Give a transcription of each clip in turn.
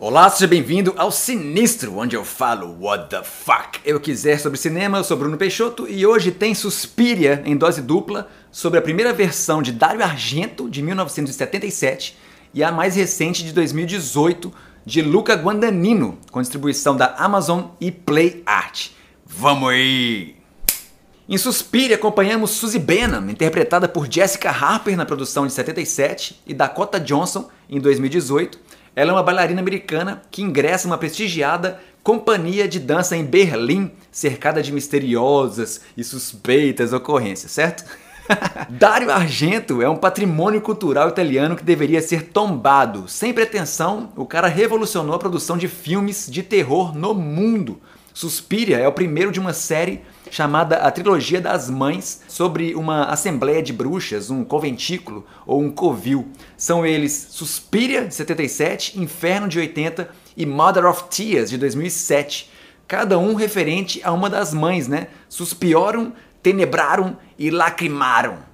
Olá, seja bem-vindo ao Sinistro, onde eu falo what the fuck eu quiser sobre cinema. Eu sou Bruno Peixoto e hoje tem Suspiria em dose dupla sobre a primeira versão de Dario Argento de 1977 e a mais recente de 2018 de Luca Guadagnino, com distribuição da Amazon e Play Art. Vamos aí! Em Suspiria acompanhamos Suzy Benham, interpretada por Jessica Harper na produção de 77 e Dakota Johnson em 2018 ela é uma bailarina americana que ingressa em uma prestigiada companhia de dança em Berlim, cercada de misteriosas e suspeitas ocorrências, certo? Dario Argento é um patrimônio cultural italiano que deveria ser tombado. Sem pretensão, o cara revolucionou a produção de filmes de terror no mundo. Suspiria é o primeiro de uma série chamada A Trilogia das Mães, sobre uma assembleia de bruxas, um conventículo ou um covil. São eles Suspiria, de 77, Inferno, de 80 e Mother of Tears, de 2007. Cada um referente a uma das mães, né? Suspiorum, Tenebrarum e Lacrimarum.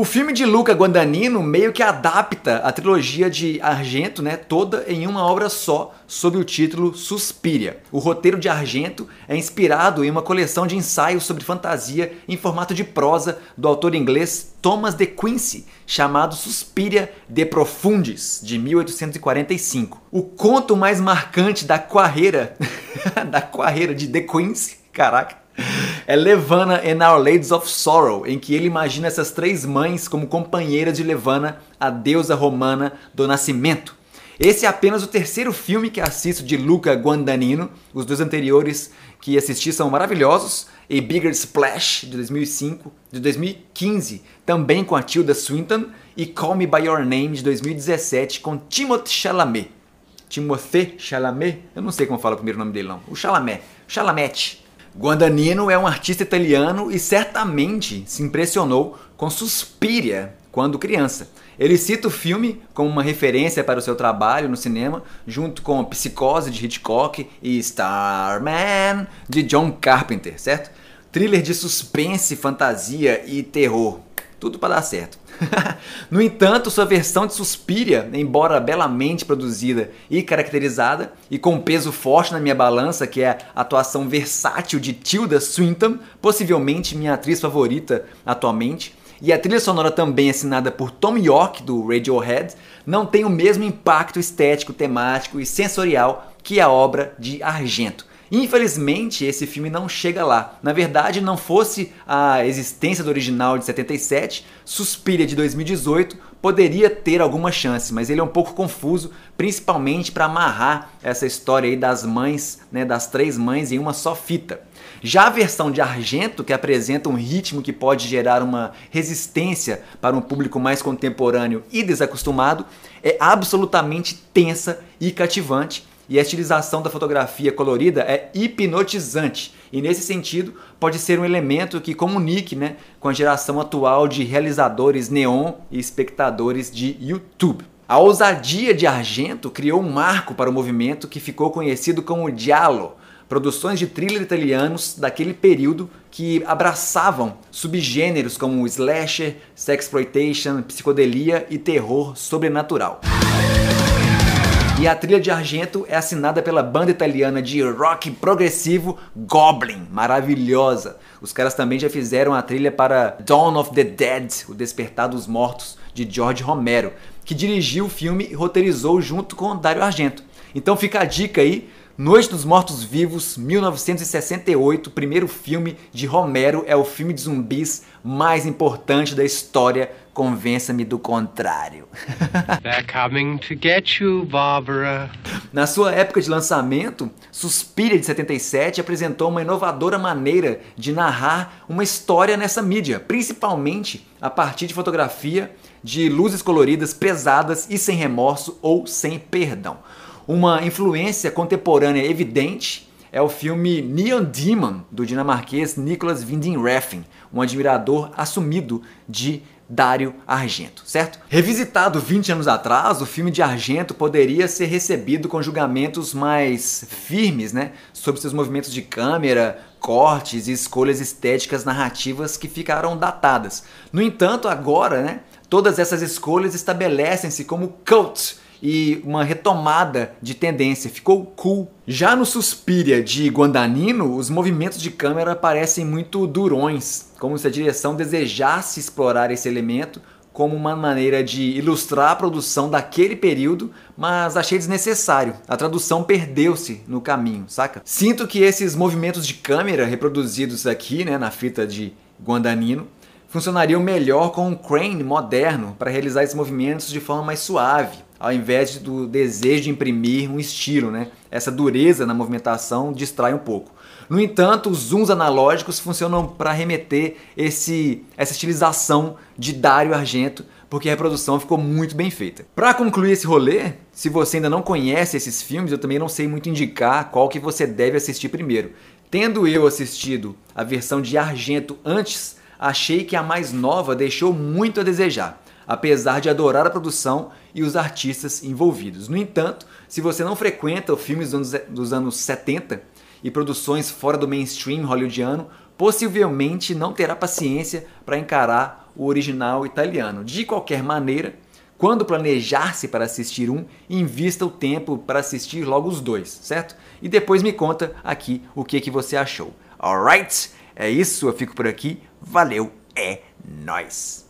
O filme de Luca Guadagnino meio que adapta a trilogia de Argento, né, toda em uma obra só, sob o título Suspiria. O roteiro de Argento é inspirado em uma coleção de ensaios sobre fantasia em formato de prosa do autor inglês Thomas de Quincey, chamado Suspiria de Profundis, de 1845. O conto mais marcante da carreira da carreira de de Quincey, caraca, é Levana and Our Ladies of Sorrow, em que ele imagina essas três mães como companheiras de Levana, a deusa romana do nascimento. Esse é apenas o terceiro filme que assisto de Luca Guadagnino. Os dois anteriores que assisti são maravilhosos. E Bigger Splash, de 2005, de 2015, também com a Tilda Swinton. E Call Me By Your Name, de 2017, com Timothée Chalamet. Timothée Chalamet? Eu não sei como fala o primeiro nome dele não. O Chalamet. Chalamet. Guadagnino é um artista italiano e certamente se impressionou com Suspiria quando criança. Ele cita o filme como uma referência para o seu trabalho no cinema, junto com Psicose de Hitchcock e Starman de John Carpenter, certo? Thriller de suspense, fantasia e terror. Tudo para dar certo. no entanto, sua versão de Suspiria, embora belamente produzida e caracterizada, e com peso forte na minha balança, que é a atuação versátil de Tilda Swinton, possivelmente minha atriz favorita atualmente, e a trilha sonora também assinada por Tom York, do Radiohead, não tem o mesmo impacto estético, temático e sensorial que a obra de Argento. Infelizmente, esse filme não chega lá. Na verdade, não fosse a existência do original de 77, Suspiria de 2018 poderia ter alguma chance, mas ele é um pouco confuso, principalmente para amarrar essa história aí das mães, né, das três mães em uma só fita. Já a versão de Argento, que apresenta um ritmo que pode gerar uma resistência para um público mais contemporâneo e desacostumado, é absolutamente tensa e cativante e a estilização da fotografia colorida é hipnotizante. E nesse sentido, pode ser um elemento que comunique né, com a geração atual de realizadores neon e espectadores de YouTube. A ousadia de Argento criou um marco para o movimento que ficou conhecido como Giallo, produções de thriller italianos daquele período que abraçavam subgêneros como slasher, sexploitation, psicodelia e terror sobrenatural. E a trilha de Argento é assinada pela banda italiana de rock progressivo Goblin, maravilhosa. Os caras também já fizeram a trilha para Dawn of the Dead, O Despertar dos Mortos, de George Romero, que dirigiu o filme e roteirizou junto com Dario Argento. Então fica a dica aí, Noite dos Mortos Vivos, 1968, o primeiro filme de Romero, é o filme de zumbis mais importante da história. Convença-me do contrário. They're coming to get you, Barbara. Na sua época de lançamento, Suspiria de 77 apresentou uma inovadora maneira de narrar uma história nessa mídia, principalmente a partir de fotografia, de luzes coloridas pesadas e sem remorso ou sem perdão. Uma influência contemporânea evidente é o filme Neon Demon, do dinamarquês Nicholas Winding Refn, um admirador assumido de Dario Argento, certo? Revisitado 20 anos atrás, o filme de Argento poderia ser recebido com julgamentos mais firmes, né, sobre seus movimentos de câmera, cortes e escolhas estéticas narrativas que ficaram datadas. No entanto, agora, né, todas essas escolhas estabelecem-se como cult e uma retomada de tendência, ficou cool. Já no Suspiria de Guandanino, os movimentos de câmera parecem muito durões, como se a direção desejasse explorar esse elemento como uma maneira de ilustrar a produção daquele período, mas achei desnecessário. A tradução perdeu-se no caminho, saca? Sinto que esses movimentos de câmera reproduzidos aqui, né, na fita de Guandanino, funcionariam melhor com um crane moderno para realizar esses movimentos de forma mais suave, ao invés do desejo de imprimir um estilo, né? Essa dureza na movimentação distrai um pouco. No entanto, os zooms analógicos funcionam para remeter esse, essa estilização de Dario Argento, porque a reprodução ficou muito bem feita. Para concluir esse rolê, se você ainda não conhece esses filmes, eu também não sei muito indicar qual que você deve assistir primeiro. Tendo eu assistido a versão de Argento antes, achei que a mais nova deixou muito a desejar, apesar de adorar a produção e os artistas envolvidos. No entanto, se você não frequenta filmes dos anos 70 e produções fora do mainstream hollywoodiano, possivelmente não terá paciência para encarar o original italiano. De qualquer maneira, quando planejar-se para assistir um, invista o tempo para assistir logo os dois, certo? E depois me conta aqui o que, que você achou. Alright? É isso, eu fico por aqui. Valeu, é nós.